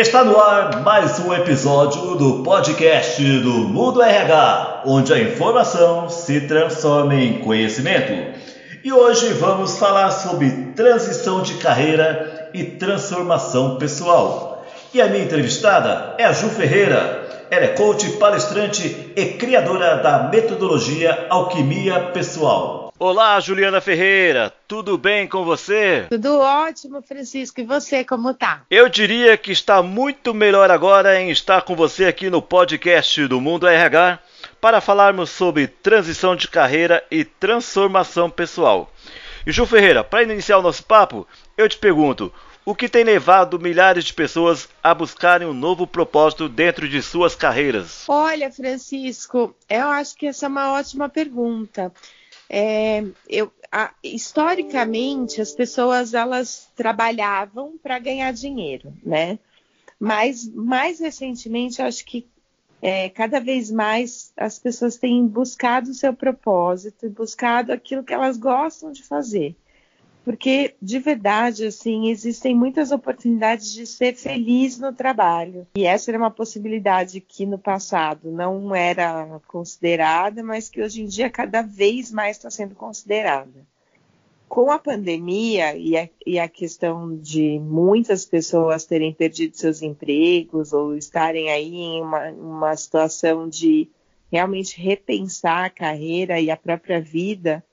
Está no ar mais um episódio do podcast do Mundo RH, onde a informação se transforma em conhecimento. E hoje vamos falar sobre transição de carreira e transformação pessoal. E a minha entrevistada é a Ju Ferreira. Ela é coach, palestrante e criadora da metodologia Alquimia Pessoal. Olá, Juliana Ferreira, tudo bem com você? Tudo ótimo, Francisco. E você, como tá? Eu diria que está muito melhor agora em estar com você aqui no podcast do Mundo RH para falarmos sobre transição de carreira e transformação pessoal. E Ju Ferreira, para iniciar o nosso papo, eu te pergunto: o que tem levado milhares de pessoas a buscarem um novo propósito dentro de suas carreiras? Olha, Francisco, eu acho que essa é uma ótima pergunta. É, eu, a, historicamente, as pessoas elas trabalhavam para ganhar dinheiro, né? Mas mais recentemente, acho que é, cada vez mais as pessoas têm buscado o seu propósito e buscado aquilo que elas gostam de fazer porque de verdade assim existem muitas oportunidades de ser feliz no trabalho. E essa era uma possibilidade que no passado não era considerada mas que hoje em dia cada vez mais está sendo considerada. Com a pandemia e a, e a, questão de muitas pessoas terem perdido seus empregos ou estarem aí em uma, uma situação de realmente repensar a carreira e a própria vida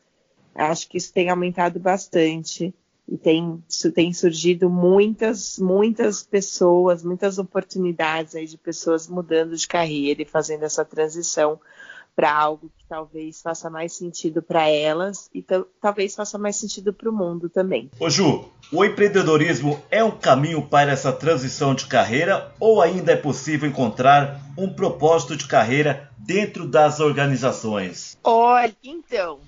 Acho que isso tem aumentado bastante e tem, tem surgido muitas, muitas pessoas, muitas oportunidades aí de pessoas mudando de carreira e fazendo essa transição para algo que talvez faça mais sentido para elas e talvez faça mais sentido para o mundo também. Ô Ju, o empreendedorismo é um caminho para essa transição de carreira ou ainda é possível encontrar um propósito de carreira dentro das organizações? Olha, então,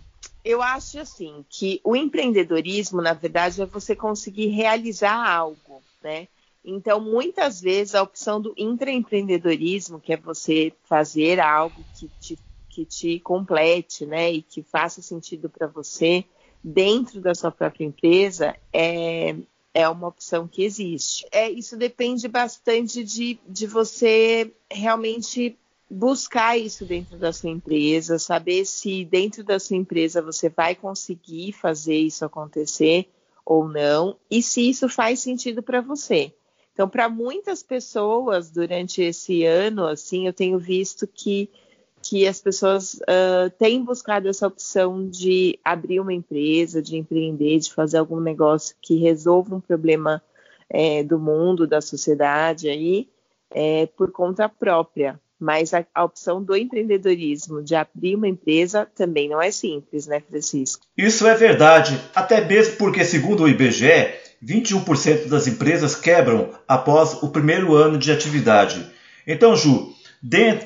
eu acho assim que o empreendedorismo, na verdade, é você conseguir realizar algo, né? Então, muitas vezes a opção do intraempreendedorismo, que é você fazer algo que te, que te complete, né, e que faça sentido para você dentro da sua própria empresa, é, é uma opção que existe. É, isso depende bastante de, de você realmente buscar isso dentro da sua empresa, saber se dentro da sua empresa você vai conseguir fazer isso acontecer ou não, e se isso faz sentido para você. Então, para muitas pessoas durante esse ano, assim, eu tenho visto que que as pessoas uh, têm buscado essa opção de abrir uma empresa, de empreender, de fazer algum negócio que resolva um problema é, do mundo, da sociedade aí, é, por conta própria. Mas a, a, opção do empreendedorismo de abrir uma empresa também não é simples, né, Francisco? Isso é verdade, até mesmo porque, segundo o IBGE, 21% das empresas quebram após o primeiro ano de atividade. Então, Ju,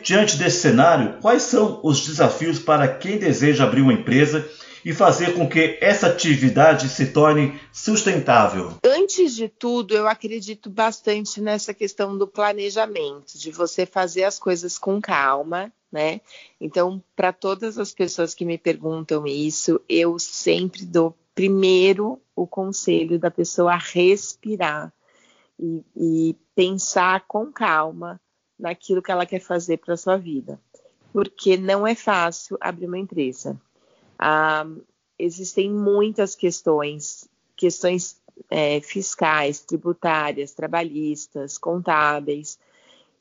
diante desse cenário, quais são os desafios para quem deseja abrir uma empresa e fazer com que essa atividade se torne sustentável? Antes de tudo, eu acredito bastante nessa questão do planejamento, de você fazer as coisas com calma, né? Então, para todas as pessoas que me perguntam isso, eu sempre dou primeiro o conselho da pessoa respirar e, e pensar com calma naquilo que ela quer fazer para sua vida, porque não é fácil abrir uma empresa. Ah, existem muitas questões, questões é, fiscais, tributárias, trabalhistas, contábeis,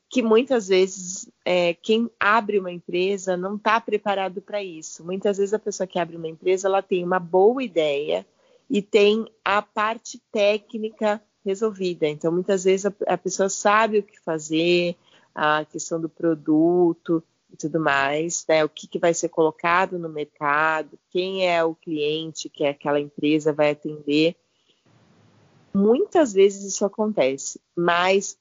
que muitas vezes é, quem abre uma empresa não está preparado para isso. Muitas vezes a pessoa que abre uma empresa ela tem uma boa ideia e tem a parte técnica resolvida. Então, muitas vezes a, a pessoa sabe o que fazer, a questão do produto, e tudo mais, né? O que, que vai ser colocado no mercado, quem é o cliente que aquela empresa vai atender. Muitas vezes isso acontece, mas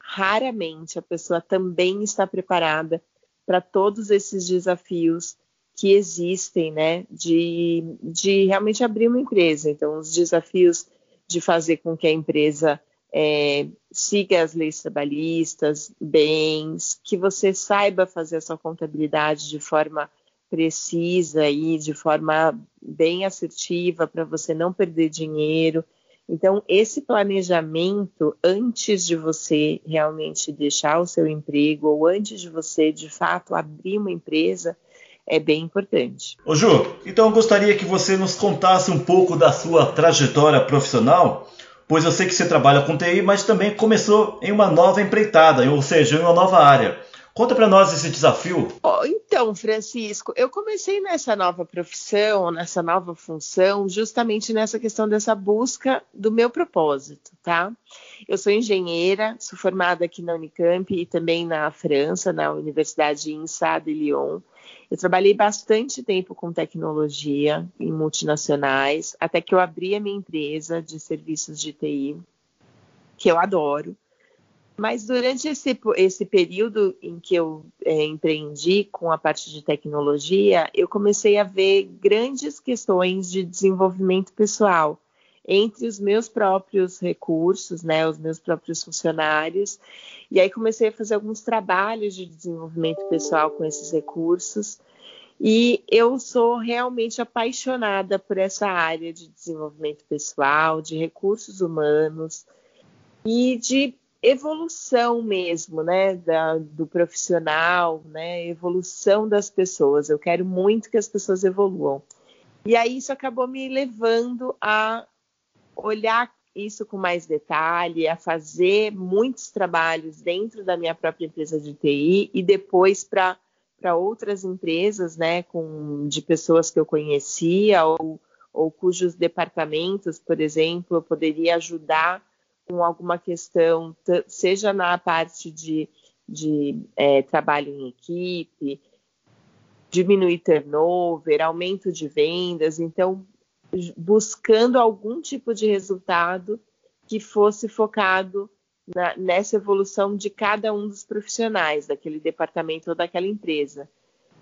raramente a pessoa também está preparada para todos esses desafios que existem, né, de, de realmente abrir uma empresa. Então, os desafios de fazer com que a empresa é, siga as leis trabalhistas, bens, que você saiba fazer a sua contabilidade de forma precisa e de forma bem assertiva para você não perder dinheiro. Então, esse planejamento, antes de você realmente deixar o seu emprego, ou antes de você, de fato, abrir uma empresa, é bem importante. Ô Ju, então eu gostaria que você nos contasse um pouco da sua trajetória profissional, pois eu sei que você trabalha com TI, mas também começou em uma nova empreitada, ou seja, em uma nova área. Conta para nós esse desafio. Oh, então, Francisco, eu comecei nessa nova profissão, nessa nova função, justamente nessa questão dessa busca do meu propósito, tá? Eu sou engenheira, sou formada aqui na Unicamp e também na França, na Universidade INSA de Lyon. Eu trabalhei bastante tempo com tecnologia em multinacionais, até que eu abri a minha empresa de serviços de TI, que eu adoro. Mas durante esse, esse período em que eu é, empreendi com a parte de tecnologia, eu comecei a ver grandes questões de desenvolvimento pessoal entre os meus próprios recursos, né, os meus próprios funcionários. E aí comecei a fazer alguns trabalhos de desenvolvimento pessoal com esses recursos. E eu sou realmente apaixonada por essa área de desenvolvimento pessoal, de recursos humanos e de evolução mesmo, né, da, do profissional, né, evolução das pessoas. Eu quero muito que as pessoas evoluam. E aí isso acabou me levando a olhar isso com mais detalhe, a fazer muitos trabalhos dentro da minha própria empresa de TI e depois para para outras empresas, né, com, de pessoas que eu conhecia ou, ou cujos departamentos, por exemplo, eu poderia ajudar com alguma questão, seja na parte de, de é, trabalho em equipe, diminuir turnover, aumento de vendas, então buscando algum tipo de resultado que fosse focado na, nessa evolução de cada um dos profissionais daquele departamento ou daquela empresa.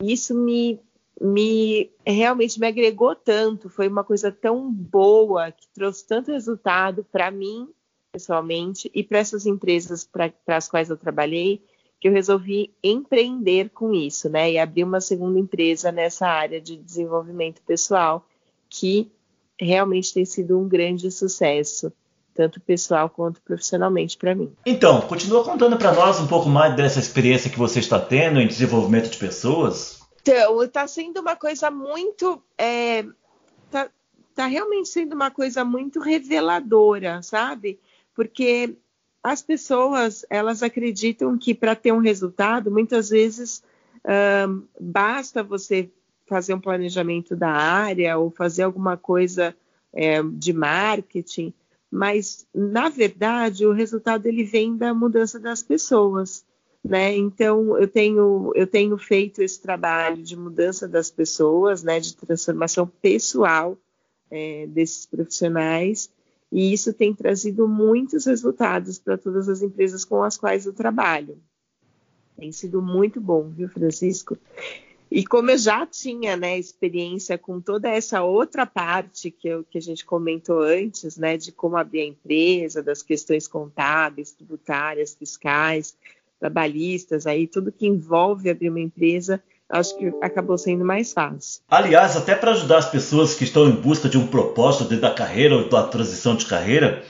Isso me, me realmente me agregou tanto, foi uma coisa tão boa que trouxe tanto resultado para mim pessoalmente e para essas empresas para as quais eu trabalhei que eu resolvi empreender com isso, né? E abrir uma segunda empresa nessa área de desenvolvimento pessoal que realmente tem sido um grande sucesso tanto pessoal quanto profissionalmente para mim. Então, continua contando para nós um pouco mais dessa experiência que você está tendo em desenvolvimento de pessoas. Então, está sendo uma coisa muito, é, tá, tá realmente sendo uma coisa muito reveladora, sabe? Porque as pessoas elas acreditam que para ter um resultado, muitas vezes um, basta você fazer um planejamento da área ou fazer alguma coisa é, de marketing, mas na verdade o resultado ele vem da mudança das pessoas, né? Então eu tenho eu tenho feito esse trabalho de mudança das pessoas, né? De transformação pessoal é, desses profissionais e isso tem trazido muitos resultados para todas as empresas com as quais eu trabalho. Tem sido muito bom, viu, Francisco? E como eu já tinha né, experiência com toda essa outra parte que, eu, que a gente comentou antes, né, de como abrir a empresa, das questões contábeis, tributárias, fiscais, trabalhistas, aí tudo que envolve abrir uma empresa, acho que acabou sendo mais fácil. Aliás, até para ajudar as pessoas que estão em busca de um propósito dentro da carreira ou da transição de carreira,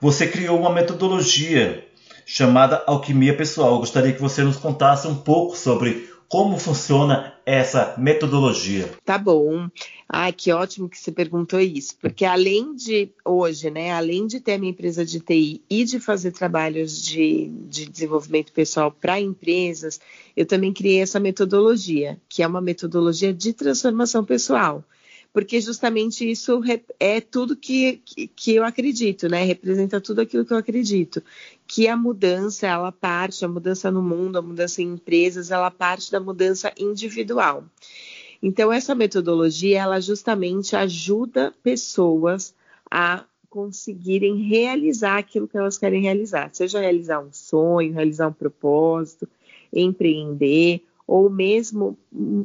você criou uma metodologia chamada Alquimia Pessoal. Eu gostaria que você nos contasse um pouco sobre como funciona essa metodologia? Tá bom. Ai, que ótimo que você perguntou isso, porque além de hoje, né, além de ter a minha empresa de TI e de fazer trabalhos de, de desenvolvimento pessoal para empresas, eu também criei essa metodologia, que é uma metodologia de transformação pessoal porque justamente isso é tudo que, que, eu acredito, né? Representa tudo aquilo que eu acredito. Que a mudança, ela parte, a mudança no mundo, a mudança em empresas, ela parte da mudança individual. Então, essa metodologia, ela justamente ajuda pessoas a conseguirem realizar aquilo que elas querem realizar, seja realizar um sonho, realizar um propósito, empreender, ou mesmo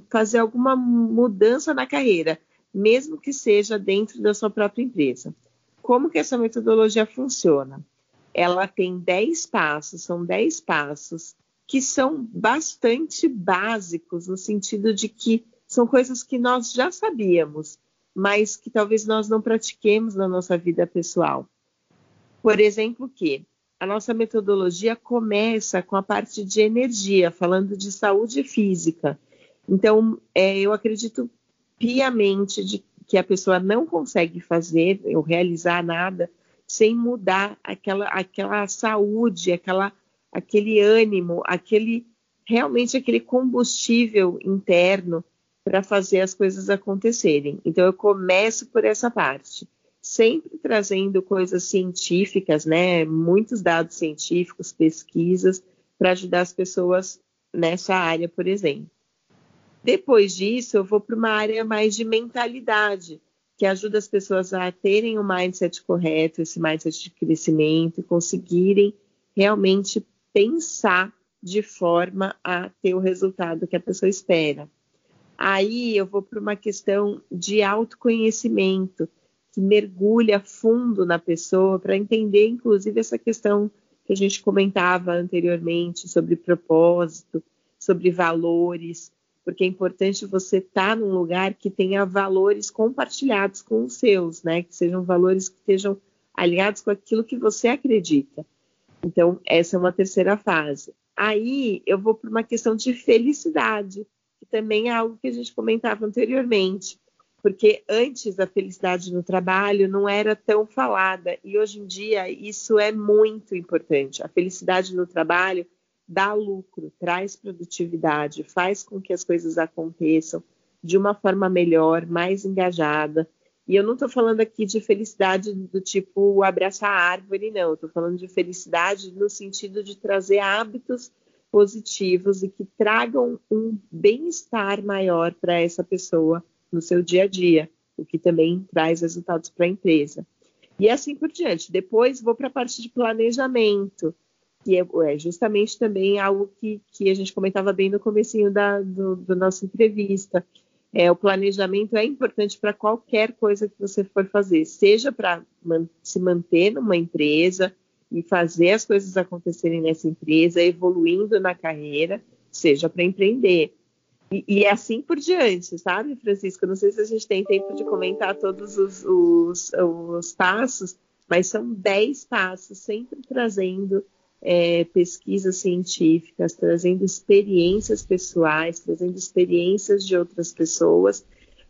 fazer alguma mudança na carreira mesmo que seja dentro da sua própria empresa. Como que essa metodologia funciona? Ela tem 10 passos, são 10 passos que são bastante básicos no sentido de que são coisas que nós já sabíamos, mas que talvez nós não pratiquemos na nossa vida pessoal. Por exemplo, que a nossa metodologia começa com a parte de energia, falando de saúde física. Então, é, eu acredito piamente de que a pessoa não consegue fazer ou realizar nada sem mudar aquela, aquela saúde, aquela, aquele ânimo, aquele realmente aquele combustível interno para fazer as coisas acontecerem. Então eu começo por essa parte, sempre trazendo coisas científicas, né, muitos dados científicos, pesquisas para ajudar as pessoas nessa área, por exemplo. Depois disso, eu vou para uma área mais de mentalidade, que ajuda as pessoas a terem o um mindset correto, esse mindset de crescimento, conseguirem realmente pensar de forma a ter o resultado que a pessoa espera. Aí eu vou para uma questão de autoconhecimento, que mergulha fundo na pessoa para entender, inclusive, essa questão que a gente comentava anteriormente sobre propósito, sobre valores, porque é importante você estar tá num lugar que tenha valores compartilhados com os seus, né? Que sejam valores que estejam alinhados com aquilo que você acredita. Então, essa é uma terceira fase. Aí eu vou para uma questão de felicidade, que também é algo que a gente comentava anteriormente, porque antes a felicidade no trabalho não era tão falada e hoje em dia isso é muito importante. A felicidade no trabalho dá lucro, traz produtividade, faz com que as coisas aconteçam de uma forma melhor, mais engajada. E eu não estou falando aqui de felicidade do tipo abraçar a árvore, não. Estou falando de felicidade no sentido de trazer hábitos positivos e que tragam um bem-estar maior para essa pessoa no seu dia a dia, o que também traz resultados para a empresa. E assim por diante. Depois vou para a parte de planejamento que é, é, justamente também algo que, que a gente comentava bem no comecinho da do, do nossa entrevista. É, o planejamento é importante para qualquer coisa que você for fazer, seja para man se manter numa empresa e fazer as coisas acontecerem nessa empresa, evoluindo na carreira, seja para empreender. E, e, é assim por diante, sabe, Francisco? Não sei se a gente tem tempo de comentar todos os, os, os passos, mas são dez passos, sempre trazendo é, pesquisas científicas, trazendo experiências pessoais, trazendo experiências de outras pessoas,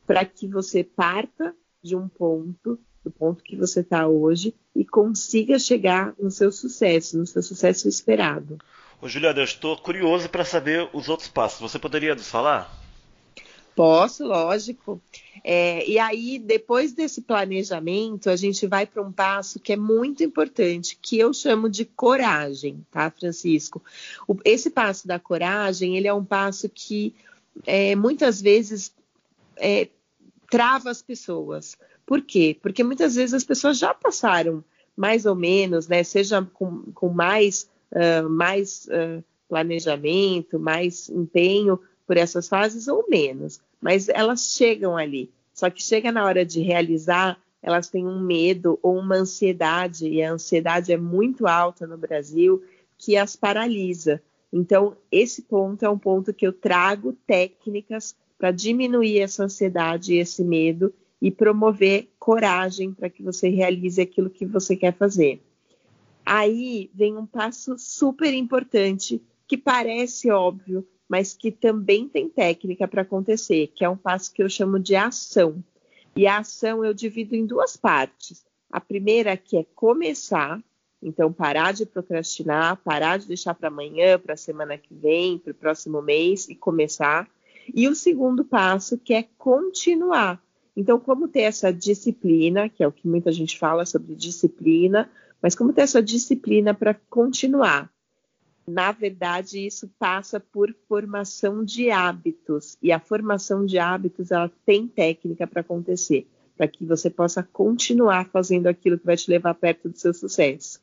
para que você parta de um ponto, do ponto que você está hoje, e consiga chegar no seu sucesso, no seu sucesso esperado. Ô, Juliana, eu estou curioso para saber os outros passos. Você poderia nos falar? Posso, lógico. É, e aí, depois desse planejamento, a gente vai para um passo que é muito importante, que eu chamo de coragem, tá, Francisco? O, esse passo da coragem, ele é um passo que é, muitas vezes é, trava as pessoas. Por quê? Porque muitas vezes as pessoas já passaram mais ou menos, né, seja com, com mais, uh, mais uh, planejamento, mais empenho por essas fases ou menos mas elas chegam ali. Só que chega na hora de realizar, elas têm um medo ou uma ansiedade, e a ansiedade é muito alta no Brasil, que as paralisa. Então, esse ponto é um ponto que eu trago técnicas para diminuir essa ansiedade e esse medo e promover coragem para que você realize aquilo que você quer fazer. Aí vem um passo super importante que parece óbvio, mas que também tem técnica para acontecer, que é um passo que eu chamo de ação. E a ação eu divido em duas partes. A primeira que é começar, então parar de procrastinar, parar de deixar para amanhã, para a semana que vem, para o próximo mês e começar. E o segundo passo que é continuar. Então, como ter essa disciplina, que é o que muita gente fala sobre disciplina, mas como ter essa disciplina para continuar? Na verdade, isso passa por formação de hábitos. E a formação de hábitos, ela tem técnica para acontecer, para que você possa continuar fazendo aquilo que vai te levar perto do seu sucesso.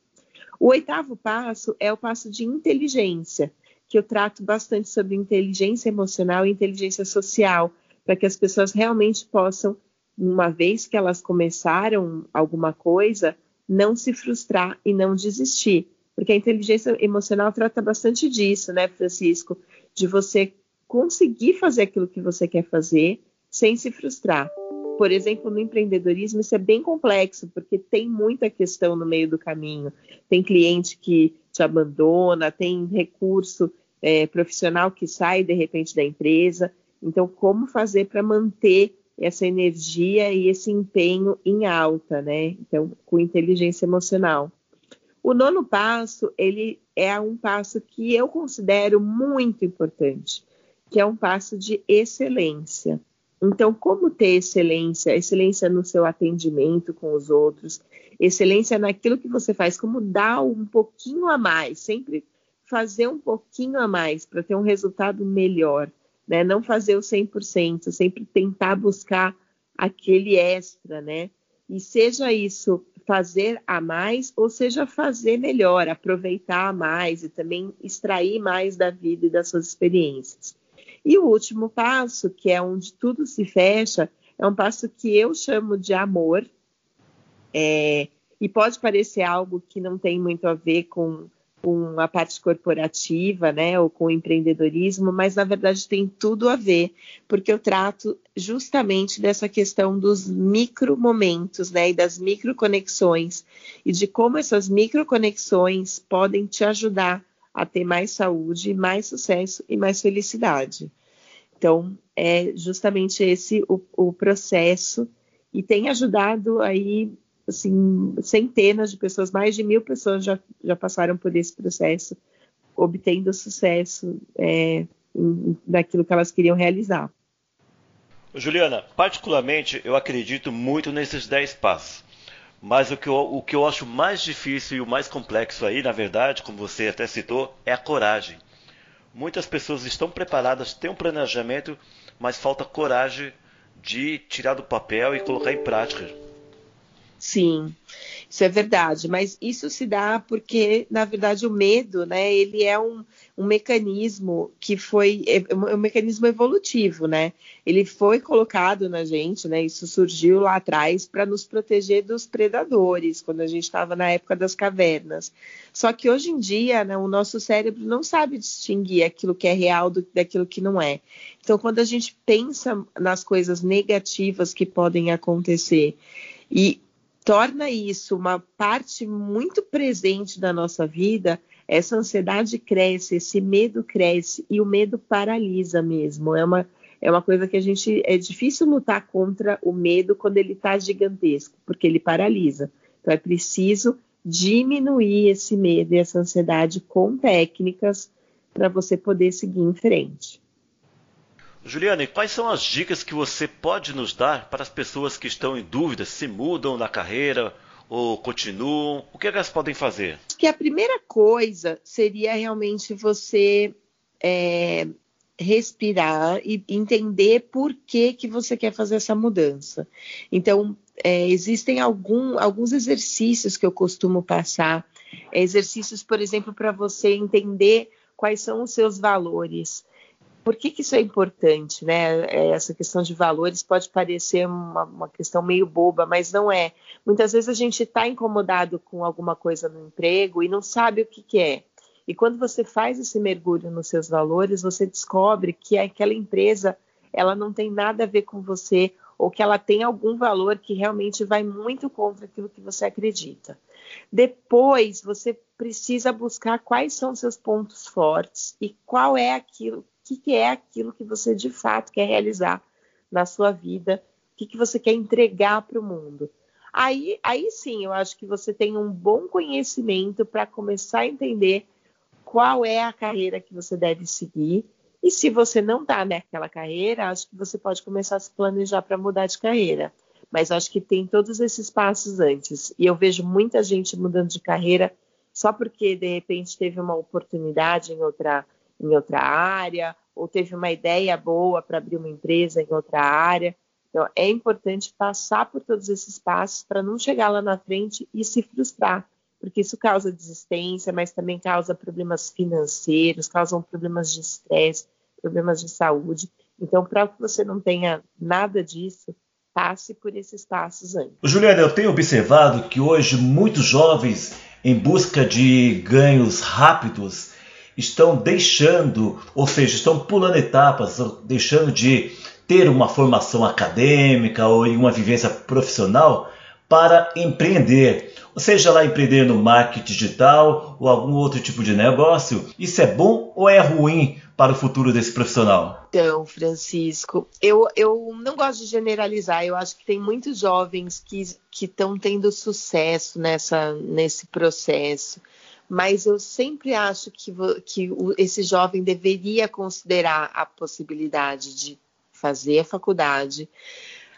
O oitavo passo é o passo de inteligência, que eu trato bastante sobre inteligência emocional e inteligência social, para que as pessoas realmente possam, uma vez que elas começaram alguma coisa, não se frustrar e não desistir porque a inteligência emocional trata bastante disso, né, Francisco? De você conseguir fazer aquilo que você quer fazer sem se frustrar. por exemplo, no empreendedorismo, isso é bem complexo, porque tem muita questão no meio do caminho. Tem cliente que te abandona, tem recurso é, profissional que sai de repente da empresa. Então, como fazer para manter essa energia e esse empenho em alta, né? Então, com inteligência emocional. O nono passo, ele é um passo que eu considero muito importante, que é um passo de excelência. Então, como ter excelência? Excelência no seu atendimento com os outros, excelência naquilo que você faz, como dar um pouquinho a mais, sempre fazer um pouquinho a mais para ter um resultado melhor, né? Não fazer o 100%, sempre tentar buscar aquele extra, né? E seja isso fazer a mais ou seja fazer melhor, aproveitar mais e também extrair mais da vida e das suas experiências. E o último passo, que é onde tudo se fecha, é um passo que eu chamo de amor. É, e pode parecer algo que não tem muito a ver com, com a parte corporativa, né, ou com o empreendedorismo, mas na verdade tem tudo a ver, porque eu trato justamente dessa questão dos micro momentos, né, e das micro conexões e de como essas micro conexões podem te ajudar a ter mais saúde, mais sucesso e mais felicidade. Então, é justamente esse o, o processo e tem ajudado aí assim, centenas de pessoas, mais de mil pessoas já, já passaram por esse processo, obtendo sucesso é, naquilo que elas queriam realizar. Juliana, particularmente eu acredito muito nesses 10 passos. Mas o que, eu, o que eu acho mais difícil e o mais complexo aí, na verdade, como você até citou, é a coragem. Muitas pessoas estão preparadas, têm um planejamento, mas falta coragem de tirar do papel e colocar em prática. Sim, isso é verdade, mas isso se dá porque, na verdade, o medo, né, ele é um, um mecanismo que foi é, é um mecanismo evolutivo, né? Ele foi colocado na gente, né? Isso surgiu lá atrás para nos proteger dos predadores, quando a gente estava na época das cavernas. Só que hoje em dia, né, o nosso cérebro não sabe distinguir aquilo que é real do, daquilo que não é. Então, quando a gente pensa nas coisas negativas que podem acontecer e torna isso uma parte muito presente da nossa vida, essa ansiedade cresce, esse medo cresce e o medo paralisa mesmo. É uma, é uma coisa que a gente é difícil lutar contra o medo quando ele está gigantesco, porque ele paralisa. Então é preciso diminuir esse medo e essa ansiedade com técnicas para você poder seguir em frente. Juliana, e quais são as dicas que você pode nos dar para as pessoas que estão em dúvida se mudam na carreira ou continuam? O que elas podem fazer? Que a primeira coisa seria realmente você é, respirar e entender por que, que você quer fazer essa mudança. Então, é, existem algum, alguns exercícios que eu costumo passar, é, exercícios, por exemplo, para você entender quais são os seus valores. Por que, que isso é importante, né? É, essa questão de valores pode parecer uma, uma questão meio boba, mas não é. Muitas vezes a gente está incomodado com alguma coisa no emprego e não sabe o que, que é. E quando você faz esse mergulho nos seus valores, você descobre que aquela empresa ela não tem nada a ver com você ou que ela tem algum valor que realmente vai muito contra aquilo que você acredita. Depois, você precisa buscar quais são seus pontos fortes e qual é aquilo que, que é aquilo que você de fato quer realizar na sua vida, o que, que você quer entregar para o mundo. Aí, aí sim, eu acho que você tem um bom conhecimento para começar a entender qual é a carreira que você deve seguir. E se você não está naquela carreira, acho que você pode começar a se planejar para mudar de carreira. Mas acho que tem todos esses passos antes. E eu vejo muita gente mudando de carreira só porque de repente teve uma oportunidade em outra em outra área, ou teve uma ideia boa para abrir uma empresa em outra área. Então, é importante passar por todos esses passos para não chegar lá na frente e se frustrar, porque isso causa desistência, mas também causa problemas financeiros, causam problemas de estresse, problemas de saúde. Então, para que você não tenha nada disso, passe por esses passos antes. Juliana, eu tenho observado que hoje muitos jovens, em busca de ganhos rápidos, estão deixando, ou seja, estão pulando etapas, deixando de ter uma formação acadêmica ou em uma vivência profissional para empreender, ou seja lá empreender no marketing digital ou algum outro tipo de negócio. Isso é bom ou é ruim para o futuro desse profissional? Então, Francisco, eu, eu não gosto de generalizar. Eu acho que tem muitos jovens que estão tendo sucesso nessa, nesse processo. Mas eu sempre acho que, que esse jovem deveria considerar a possibilidade de fazer a faculdade,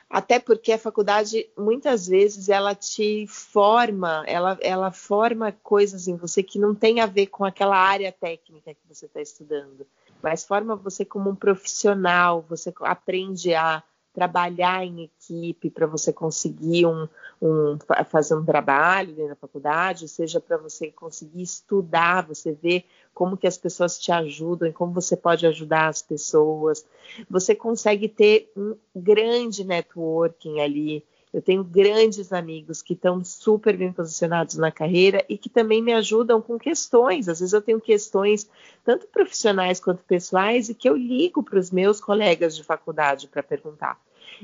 até porque a faculdade muitas vezes ela te forma, ela, ela forma coisas em você que não tem a ver com aquela área técnica que você está estudando, mas forma você como um profissional, você aprende a trabalhar em equipe para você conseguir um, um, fazer um trabalho da faculdade, seja para você conseguir estudar, você ver como que as pessoas te ajudam e como você pode ajudar as pessoas. Você consegue ter um grande networking ali. Eu tenho grandes amigos que estão super bem posicionados na carreira e que também me ajudam com questões. Às vezes eu tenho questões tanto profissionais quanto pessoais e que eu ligo para os meus colegas de faculdade para perguntar.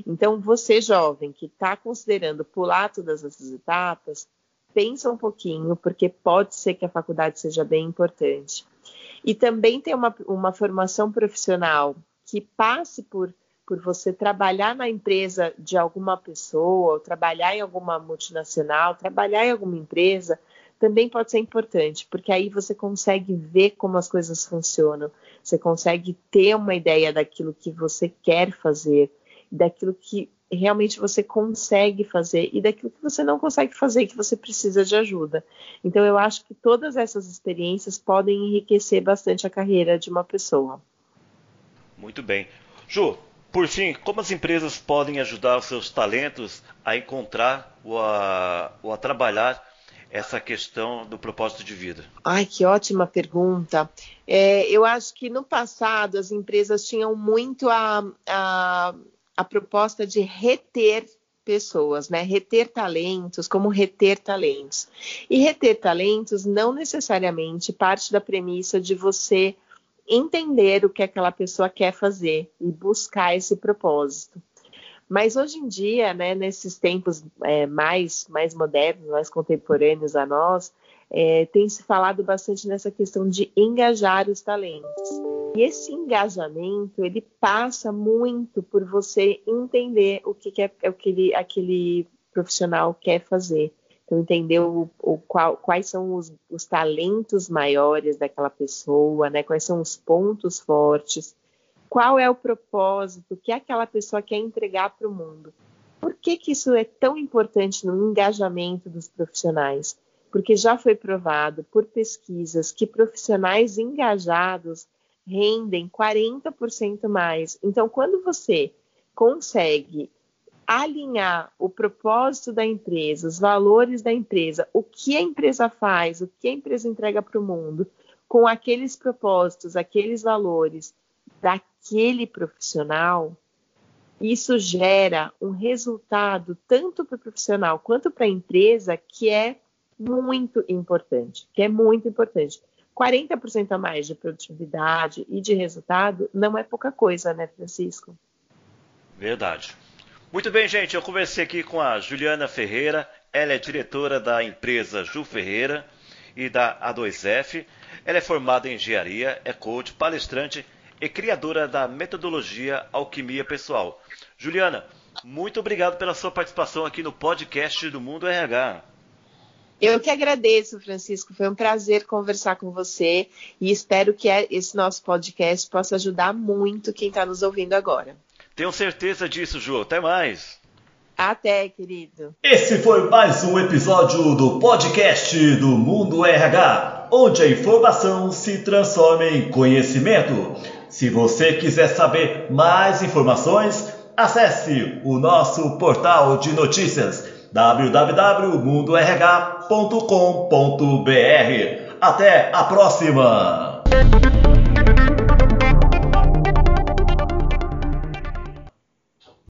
Então, você jovem que está considerando pular todas essas etapas, pensa um pouquinho, porque pode ser que a faculdade seja bem importante. E também tem uma, uma formação profissional que passe por, por você trabalhar na empresa de alguma pessoa, ou trabalhar em alguma multinacional, trabalhar em alguma empresa, também pode ser importante, porque aí você consegue ver como as coisas funcionam, você consegue ter uma ideia daquilo que você quer fazer, daquilo que realmente você consegue fazer e daquilo que você não consegue fazer e que você precisa de ajuda. Então eu acho que todas essas experiências podem enriquecer bastante a carreira de uma pessoa. Muito bem. Ju, por fim, como as empresas podem ajudar os seus talentos a encontrar ou a, ou a trabalhar essa questão do propósito de vida? Ai, que ótima pergunta. É, eu acho que no passado as empresas tinham muito a, a a proposta de reter pessoas, né? Reter talentos, como reter talentos. E reter talentos não necessariamente parte da premissa de você entender o que aquela pessoa quer fazer e buscar esse propósito. Mas hoje em dia, né, nesses tempos é, mais, mais modernos, mais contemporâneos a nós, é, tem se falado bastante nessa questão de engajar os talentos. E esse engajamento, ele passa muito por você entender o que, que é, é aquele, aquele profissional quer fazer. Então, entender o, o qual, quais são os, os, talentos maiores daquela pessoa, né? quais são os pontos fortes, qual é o propósito que aquela pessoa quer entregar para o mundo. Por que, que isso é tão importante no engajamento dos profissionais? Porque já foi provado por pesquisas que profissionais engajados rendem 40% mais. Então, quando você consegue alinhar o propósito da empresa, os valores da empresa, o que a empresa faz, o que a empresa entrega para o mundo, com aqueles propósitos, aqueles valores daquele profissional, isso gera um resultado tanto para o profissional quanto para a empresa que é muito importante, que é muito importante. 40% a mais de produtividade e de resultado não é pouca coisa, né, Francisco? Verdade. Muito bem, gente. Eu conversei aqui com a Juliana Ferreira. Ela é diretora da empresa Ju Ferreira e da A2F. Ela é formada em engenharia, é coach, palestrante e criadora da metodologia Alquimia Pessoal. Juliana, muito obrigado pela sua participação aqui no podcast do Mundo RH. Eu que agradeço, Francisco. Foi um prazer conversar com você e espero que esse nosso podcast possa ajudar muito quem está nos ouvindo agora. Tenho certeza disso, Ju. Até mais. Até, querido. Esse foi mais um episódio do podcast do Mundo RH, onde a informação se transforma em conhecimento. Se você quiser saber mais informações, acesse o nosso portal de notícias www.mundorh.com.br. Até a próxima!